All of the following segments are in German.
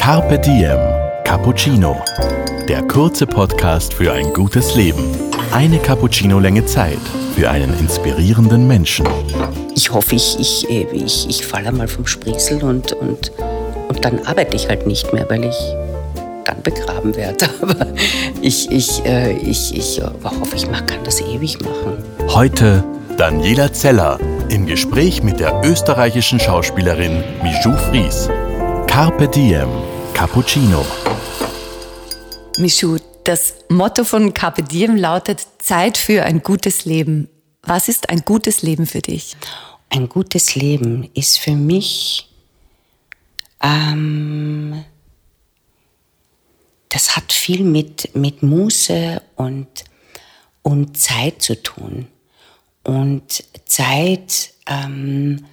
Carpe Diem Cappuccino. Der kurze Podcast für ein gutes Leben. Eine Cappuccino-Länge Zeit für einen inspirierenden Menschen. Ich hoffe, ich, ich, äh, ich, ich falle mal vom Sprichsel und, und, und dann arbeite ich halt nicht mehr, weil ich dann begraben werde. Aber ich, ich, äh, ich, ich hoffe, ich kann das ewig machen. Heute Daniela Zeller im Gespräch mit der österreichischen Schauspielerin Mijou Fries. Carpe Diem Cappuccino. Michu, das Motto von Carpe Diem lautet Zeit für ein gutes Leben. Was ist ein gutes Leben für dich? Ein gutes Leben ist für mich, ähm, das hat viel mit, mit Muße und, und Zeit zu tun. Und Zeit ähm,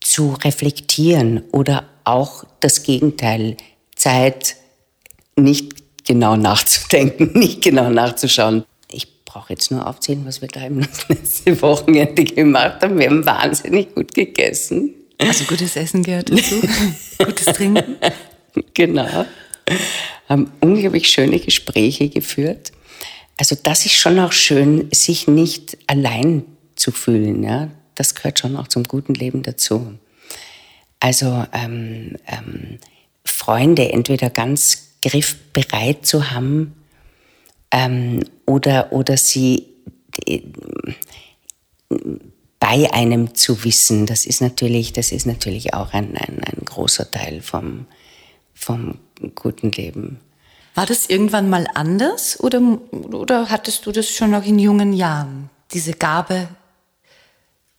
zu reflektieren oder auch das Gegenteil, Zeit nicht genau nachzudenken, nicht genau nachzuschauen. Ich brauche jetzt nur aufzählen, was wir da im letzten Wochenende gemacht haben. Wir haben wahnsinnig gut gegessen. Also gutes Essen gehört dazu, gutes Trinken. Genau. Haben unglaublich schöne Gespräche geführt. Also das ist schon auch schön, sich nicht allein zu fühlen. Ja? Das gehört schon auch zum guten Leben dazu. Also ähm, ähm, Freunde entweder ganz griffbereit zu haben ähm, oder, oder sie äh, bei einem zu wissen, das ist natürlich, das ist natürlich auch ein, ein, ein großer Teil vom, vom guten Leben. War das irgendwann mal anders oder, oder hattest du das schon noch in jungen Jahren, diese Gabe,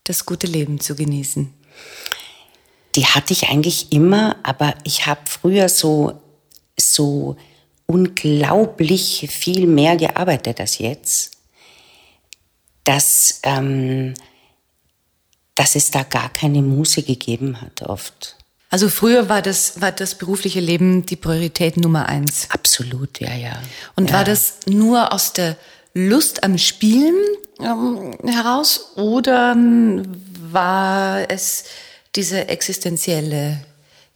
das gute Leben zu genießen? Die hatte ich eigentlich immer, aber ich habe früher so, so unglaublich viel mehr gearbeitet als jetzt, dass, ähm, dass es da gar keine Muße gegeben hat oft. Also früher war das, war das berufliche Leben die Priorität Nummer eins. Absolut, ja, ja. Und ja. war das nur aus der Lust am Spielen ähm, heraus oder ähm, war es diese existenzielle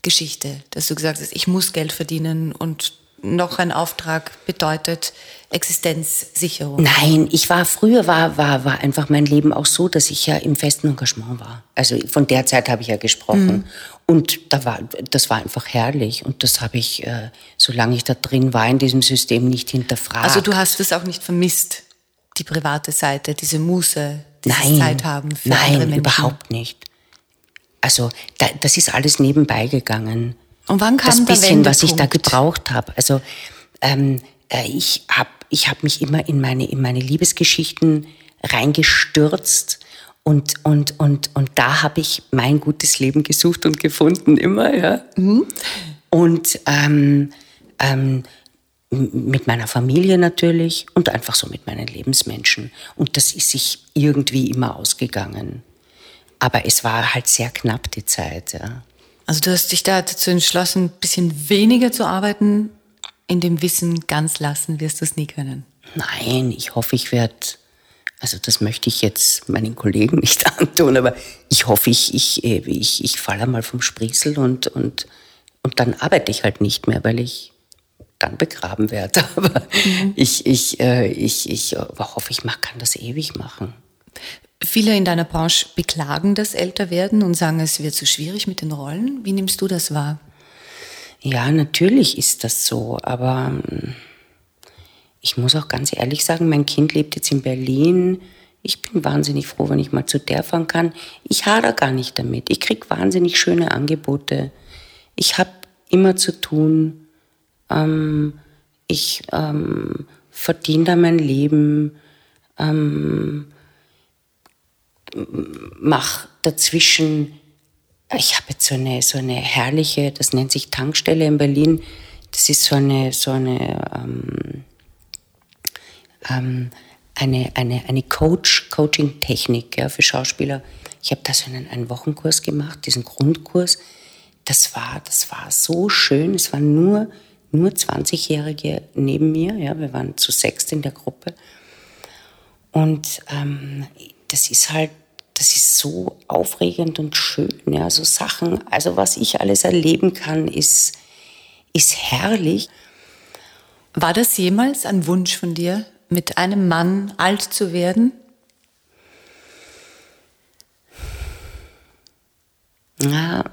Geschichte, dass du gesagt hast, ich muss Geld verdienen und noch ein Auftrag bedeutet Existenzsicherung? Nein, ich war früher war war war einfach mein Leben auch so, dass ich ja im festen Engagement war. Also von der Zeit habe ich ja gesprochen mhm. und da war das war einfach herrlich und das habe ich äh, solange ich da drin war in diesem System nicht hinterfragt. Also du hast es auch nicht vermisst, die private Seite, diese Muße, diese nein, Zeit haben für nein, andere Menschen. überhaupt nicht. Also da, das ist alles nebenbei gegangen. Und wann kam das bisschen, was ich da gebraucht habe. Also ähm, äh, ich habe ich hab mich immer in meine, in meine Liebesgeschichten reingestürzt und, und, und, und da habe ich mein gutes Leben gesucht und gefunden, immer. Ja. Mhm. Und ähm, ähm, mit meiner Familie natürlich und einfach so mit meinen Lebensmenschen. Und das ist sich irgendwie immer ausgegangen. Aber es war halt sehr knapp die Zeit. Ja. Also du hast dich da dazu entschlossen, ein bisschen weniger zu arbeiten, in dem Wissen ganz lassen wirst du es nie können. Nein, ich hoffe, ich werde, also das möchte ich jetzt meinen Kollegen nicht antun, aber ich hoffe, ich, ich, ich, ich falle mal vom Sprichsel und, und, und dann arbeite ich halt nicht mehr, weil ich dann begraben werde. Aber mhm. ich, ich, äh, ich, ich hoffe, ich kann das ewig machen. Viele in deiner Branche beklagen das Älterwerden und sagen, es wird zu so schwierig mit den Rollen. Wie nimmst du das wahr? Ja, natürlich ist das so, aber ähm, ich muss auch ganz ehrlich sagen, mein Kind lebt jetzt in Berlin. Ich bin wahnsinnig froh, wenn ich mal zu der fahren kann. Ich hader gar nicht damit. Ich kriege wahnsinnig schöne Angebote. Ich habe immer zu tun. Ähm, ich ähm, verdiene da mein Leben. Ähm, mache dazwischen, ich habe jetzt so eine, so eine herrliche, das nennt sich Tankstelle in Berlin, das ist so eine, so eine, ähm, ähm, eine, eine, eine Coach, Coaching-Technik ja, für Schauspieler. Ich habe da so einen, einen Wochenkurs gemacht, diesen Grundkurs. Das war, das war so schön. Es waren nur, nur 20-Jährige neben mir. Ja, wir waren zu sechst in der Gruppe. Und ähm, das ist halt das ist so aufregend und schön, ja, so Sachen. Also was ich alles erleben kann, ist, ist herrlich. War das jemals ein Wunsch von dir, mit einem Mann alt zu werden? Ja,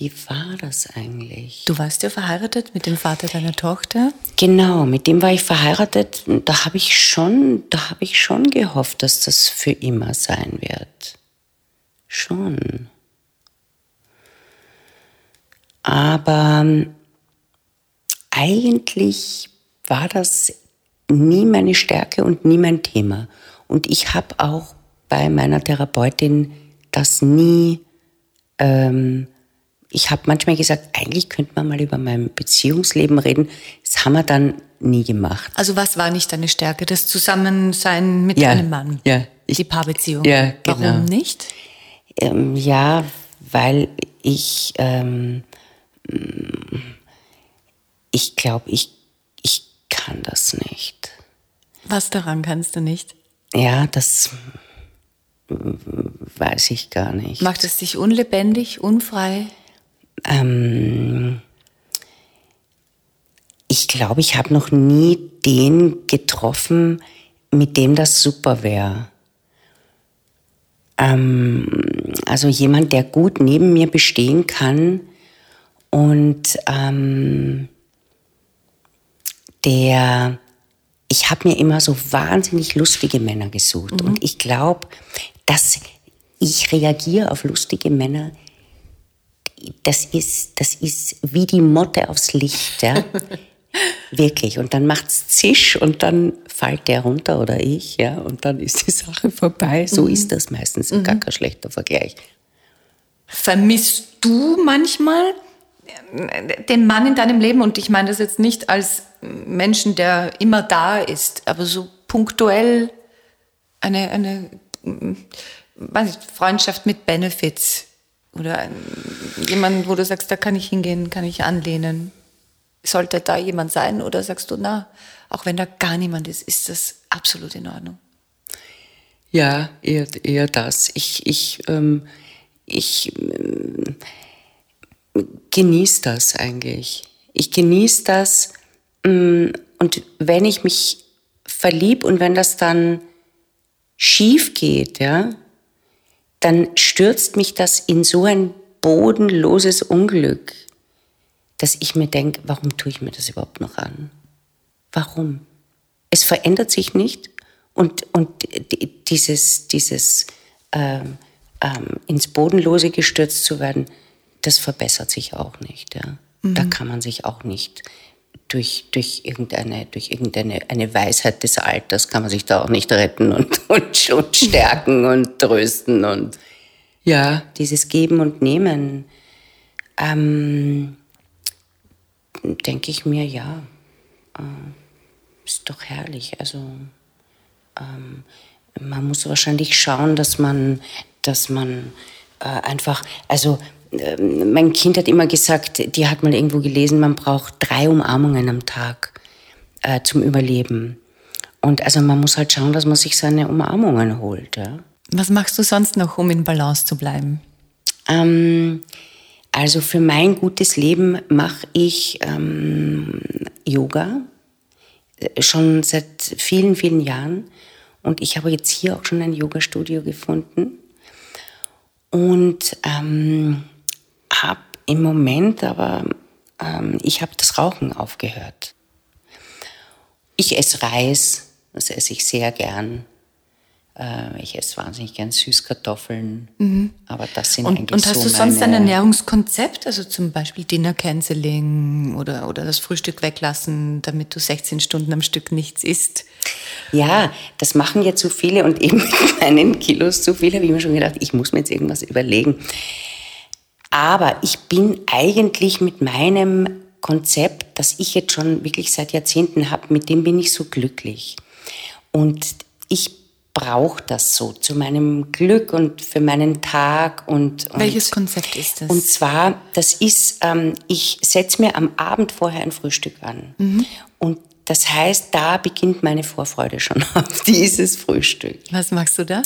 wie war das eigentlich? Du warst ja verheiratet mit dem Vater deiner Tochter. Genau, mit dem war ich verheiratet. Da habe ich schon, da habe ich schon gehofft, dass das für immer sein wird. Schon. Aber ähm, eigentlich war das nie meine Stärke und nie mein Thema. Und ich habe auch bei meiner Therapeutin das nie ähm, ich habe manchmal gesagt, eigentlich könnte man mal über mein Beziehungsleben reden. Das haben wir dann nie gemacht. Also was war nicht deine Stärke? Das Zusammensein mit ja, einem Mann? Ja. Ich, die Paarbeziehung? Ja, genau. Warum nicht? Ähm, ja, weil ich, ähm, ich glaube, ich, ich kann das nicht. Was daran kannst du nicht? Ja, das weiß ich gar nicht. Macht es dich unlebendig, unfrei? Ähm, ich glaube, ich habe noch nie den getroffen, mit dem das super wäre. Ähm, also jemand, der gut neben mir bestehen kann und ähm, der, ich habe mir immer so wahnsinnig lustige Männer gesucht mhm. und ich glaube, dass ich reagiere auf lustige Männer das ist, das ist wie die Motte aufs Licht, ja. Wirklich. Und dann macht's zisch und dann fällt der runter oder ich, ja, und dann ist die Sache vorbei. So mhm. ist das meistens mhm. gar kein schlechter Vergleich. Vermisst du manchmal den Mann in deinem Leben? Und ich meine das jetzt nicht als Menschen, der immer da ist, aber so punktuell eine, eine weiß Freundschaft mit Benefits oder jemand, wo du sagst, da kann ich hingehen, kann ich anlehnen. Sollte da jemand sein oder sagst du, na, auch wenn da gar niemand ist, ist das absolut in Ordnung? Ja, eher, eher das. Ich, ich, ähm, ich ähm, genieße das eigentlich. Ich genieße das ähm, und wenn ich mich verlieb und wenn das dann schief geht, ja, dann stürzt mich das in so ein bodenloses Unglück, dass ich mir denke, warum tue ich mir das überhaupt noch an? Warum? Es verändert sich nicht und, und dieses, dieses ähm, ähm, ins Bodenlose gestürzt zu werden, das verbessert sich auch nicht. Ja? Mhm. Da kann man sich auch nicht durch, durch irgendeine, durch irgendeine eine Weisheit des Alters kann man sich da auch nicht retten und, und, und stärken und trösten und ja, dieses Geben und Nehmen, ähm, denke ich mir, ja, äh, ist doch herrlich. Also ähm, man muss wahrscheinlich schauen, dass man, dass man äh, einfach, also mein Kind hat immer gesagt, die hat mal irgendwo gelesen, man braucht drei Umarmungen am Tag äh, zum Überleben. Und also man muss halt schauen, dass man sich seine Umarmungen holt. Ja? Was machst du sonst noch, um in Balance zu bleiben? Ähm, also für mein gutes Leben mache ich ähm, Yoga äh, schon seit vielen, vielen Jahren. Und ich habe jetzt hier auch schon ein Yoga-Studio gefunden. Und ähm, habe im Moment aber, ähm, ich habe das Rauchen aufgehört. Ich esse Reis, das esse ich sehr gern. Äh, ich esse wahnsinnig gern Süßkartoffeln, mhm. aber das sind und, eigentlich Und hast so du sonst ein Ernährungskonzept, also zum Beispiel Dinner Canceling oder, oder das Frühstück weglassen, damit du 16 Stunden am Stück nichts isst? Ja, das machen ja zu viele und eben mit meinen Kilos zu viele, habe ich mir schon gedacht, ich muss mir jetzt irgendwas überlegen. Aber ich bin eigentlich mit meinem Konzept, das ich jetzt schon wirklich seit Jahrzehnten habe, mit dem bin ich so glücklich. Und ich brauche das so zu meinem Glück und für meinen Tag. Und, und Welches Konzept ist das? Und zwar, das ist, ähm, ich setze mir am Abend vorher ein Frühstück an. Mhm. Und das heißt, da beginnt meine Vorfreude schon auf dieses Frühstück. Was machst du da?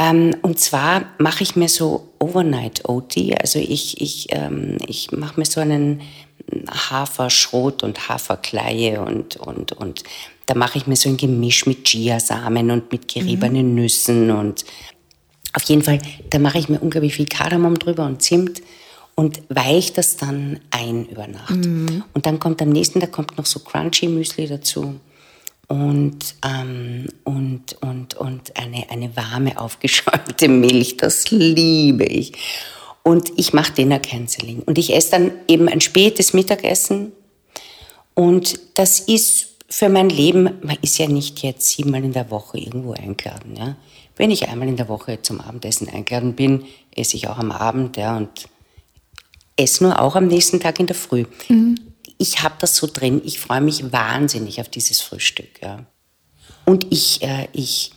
Ähm, und zwar mache ich mir so Overnight OT. Also ich, ich, ähm, ich mache mir so einen Haferschrot und Haferkleie und, und, und da mache ich mir so ein Gemisch mit Chiasamen und mit geriebenen mhm. Nüssen und auf jeden Fall, da mache ich mir unglaublich viel Kardamom drüber und Zimt und weiche das dann ein über Nacht. Mhm. Und dann kommt am nächsten Tag kommt noch so Crunchy Müsli dazu und, ähm, und, und, und eine, eine warme, aufgeschäumte Milch. Das liebe ich. Und ich mache Dinner Canceling. Und ich esse dann eben ein spätes Mittagessen. Und das ist für mein Leben, man ist ja nicht jetzt siebenmal in der Woche irgendwo eingeladen. Ja? Wenn ich einmal in der Woche zum Abendessen eingeladen bin, esse ich auch am Abend ja, und esse nur auch am nächsten Tag in der Früh. Mhm ich habe das so drin. Ich freue mich wahnsinnig auf dieses Frühstück. Ja. Und ich, äh, ich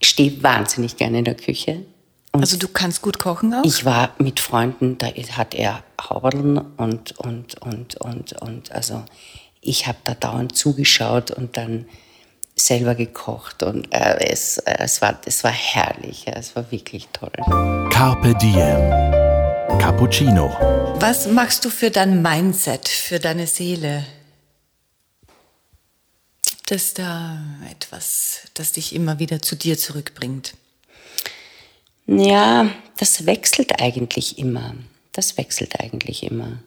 stehe wahnsinnig gerne in der Küche. Und also du kannst gut kochen auch? Ich war mit Freunden, da hat er Hauberln und, und, und, und, und, also ich habe da dauernd zugeschaut und dann selber gekocht und äh, es, äh, es, war, es war herrlich, ja, es war wirklich toll. Carpe Diem Cappuccino. Was machst du für dein Mindset, für deine Seele? Gibt es da etwas, das dich immer wieder zu dir zurückbringt? Ja, das wechselt eigentlich immer. Das wechselt eigentlich immer.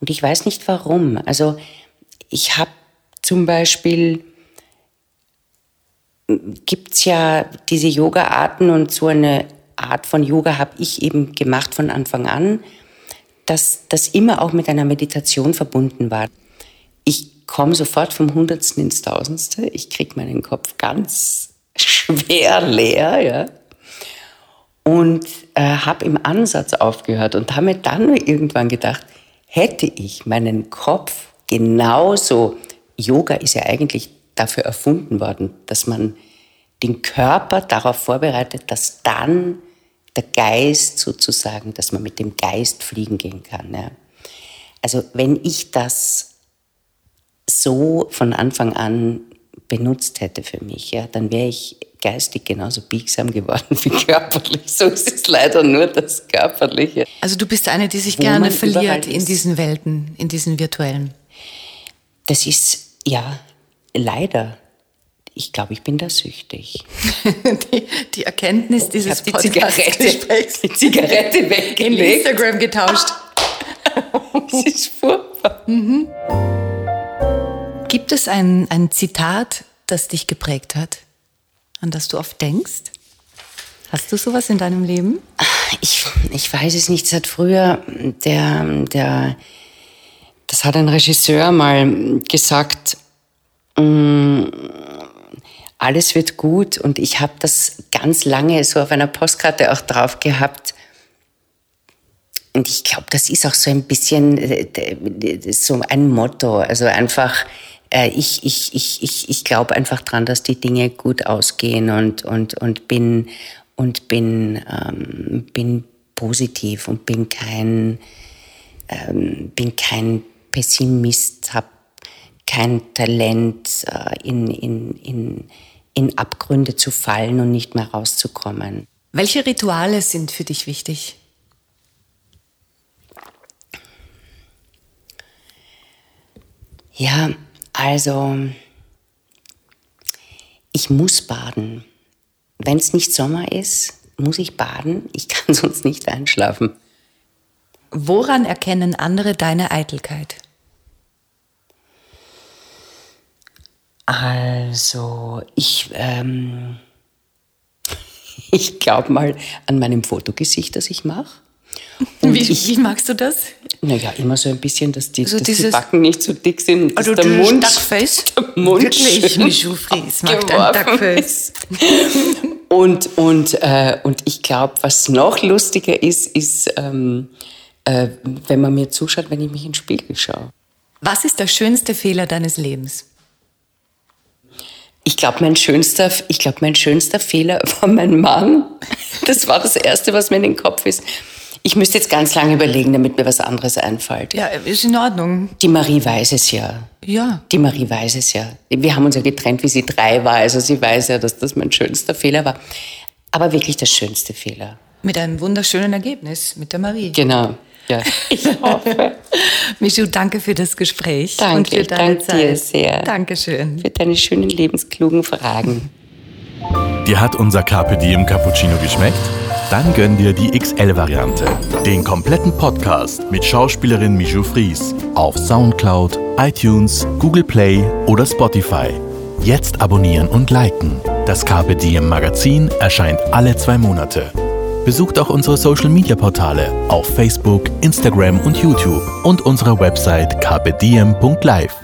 Und ich weiß nicht warum. Also ich habe zum Beispiel, gibt es ja diese Yoga-Arten und so eine Art von Yoga habe ich eben gemacht von Anfang an, dass das immer auch mit einer Meditation verbunden war. Ich komme sofort vom Hundertsten ins Tausendste. Ich kriege meinen Kopf ganz schwer leer, ja. Und äh, habe im Ansatz aufgehört und habe mir dann irgendwann gedacht, hätte ich meinen Kopf genauso, Yoga ist ja eigentlich dafür erfunden worden, dass man den Körper darauf vorbereitet, dass dann der Geist sozusagen, dass man mit dem Geist fliegen gehen kann. Ja. Also wenn ich das so von Anfang an benutzt hätte für mich, ja, dann wäre ich geistig genauso biegsam geworden wie körperlich. So ist es leider nur das Körperliche. Also du bist eine, die sich gerne verliert in diesen Welten, in diesen virtuellen. Das ist, ja, leider ich glaube, ich bin da süchtig. die, die, Erkenntnis dieses ich die Zigarette, die Zigarette weggelegt. In Instagram getauscht. das ist furchtbar. Mhm. Gibt es ein, ein Zitat, das dich geprägt hat, an das du oft denkst? Hast du sowas in deinem Leben? Ich, ich weiß es nicht. Hat früher der, der, das hat ein Regisseur mal gesagt, mm, alles wird gut. Und ich habe das ganz lange so auf einer Postkarte auch drauf gehabt. Und ich glaube, das ist auch so ein bisschen äh, so ein Motto. Also einfach, äh, ich, ich, ich, ich, ich glaube einfach dran, dass die Dinge gut ausgehen und, und, und bin, und bin, ähm, bin positiv und bin kein, ähm, bin kein Pessimist, habe kein Talent äh, in, in, in, in Abgründe zu fallen und nicht mehr rauszukommen. Welche Rituale sind für dich wichtig? Ja, also ich muss baden. Wenn es nicht Sommer ist, muss ich baden. Ich kann sonst nicht einschlafen. Woran erkennen andere deine Eitelkeit? Also, ich, ähm, ich glaube mal an meinem Fotogesicht, das ich mache. Wie, ich, wie, magst du das? Naja, immer so ein bisschen, dass die, also dass die Backen nicht so dick sind. Und also der Mund, Duckface? Der Mund Wirklich, Michou Fries mag ein Duckface. und, und, äh, und ich glaube, was noch lustiger ist, ist, ähm, äh, wenn man mir zuschaut, wenn ich mich in den Spiegel schaue. Was ist der schönste Fehler deines Lebens? Ich glaube, mein schönster, ich glaube, mein schönster Fehler war mein Mann. Das war das erste, was mir in den Kopf ist. Ich müsste jetzt ganz lange überlegen, damit mir was anderes einfällt. Ja, ist in Ordnung. Die Marie weiß es ja. Ja. Die Marie weiß es ja. Wir haben uns ja getrennt, wie sie drei war. Also sie weiß ja, dass das mein schönster Fehler war. Aber wirklich der schönste Fehler. Mit einem wunderschönen Ergebnis, mit der Marie. Genau. Ja, ich hoffe. Michu, danke für das Gespräch Danke, und für ich deine danke Zeit. dir sehr. Dankeschön. Für deine schönen, lebensklugen Fragen. Dir hat unser Carpe Diem Cappuccino geschmeckt? Dann gönn dir die XL-Variante. Den kompletten Podcast mit Schauspielerin Michu Fries auf Soundcloud, iTunes, Google Play oder Spotify. Jetzt abonnieren und liken. Das Carpe Diem Magazin erscheint alle zwei Monate. Besucht auch unsere Social Media Portale auf Facebook, Instagram und YouTube und unsere Website carpediem.live.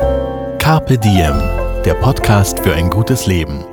Carpe Diem, der Podcast für ein gutes Leben.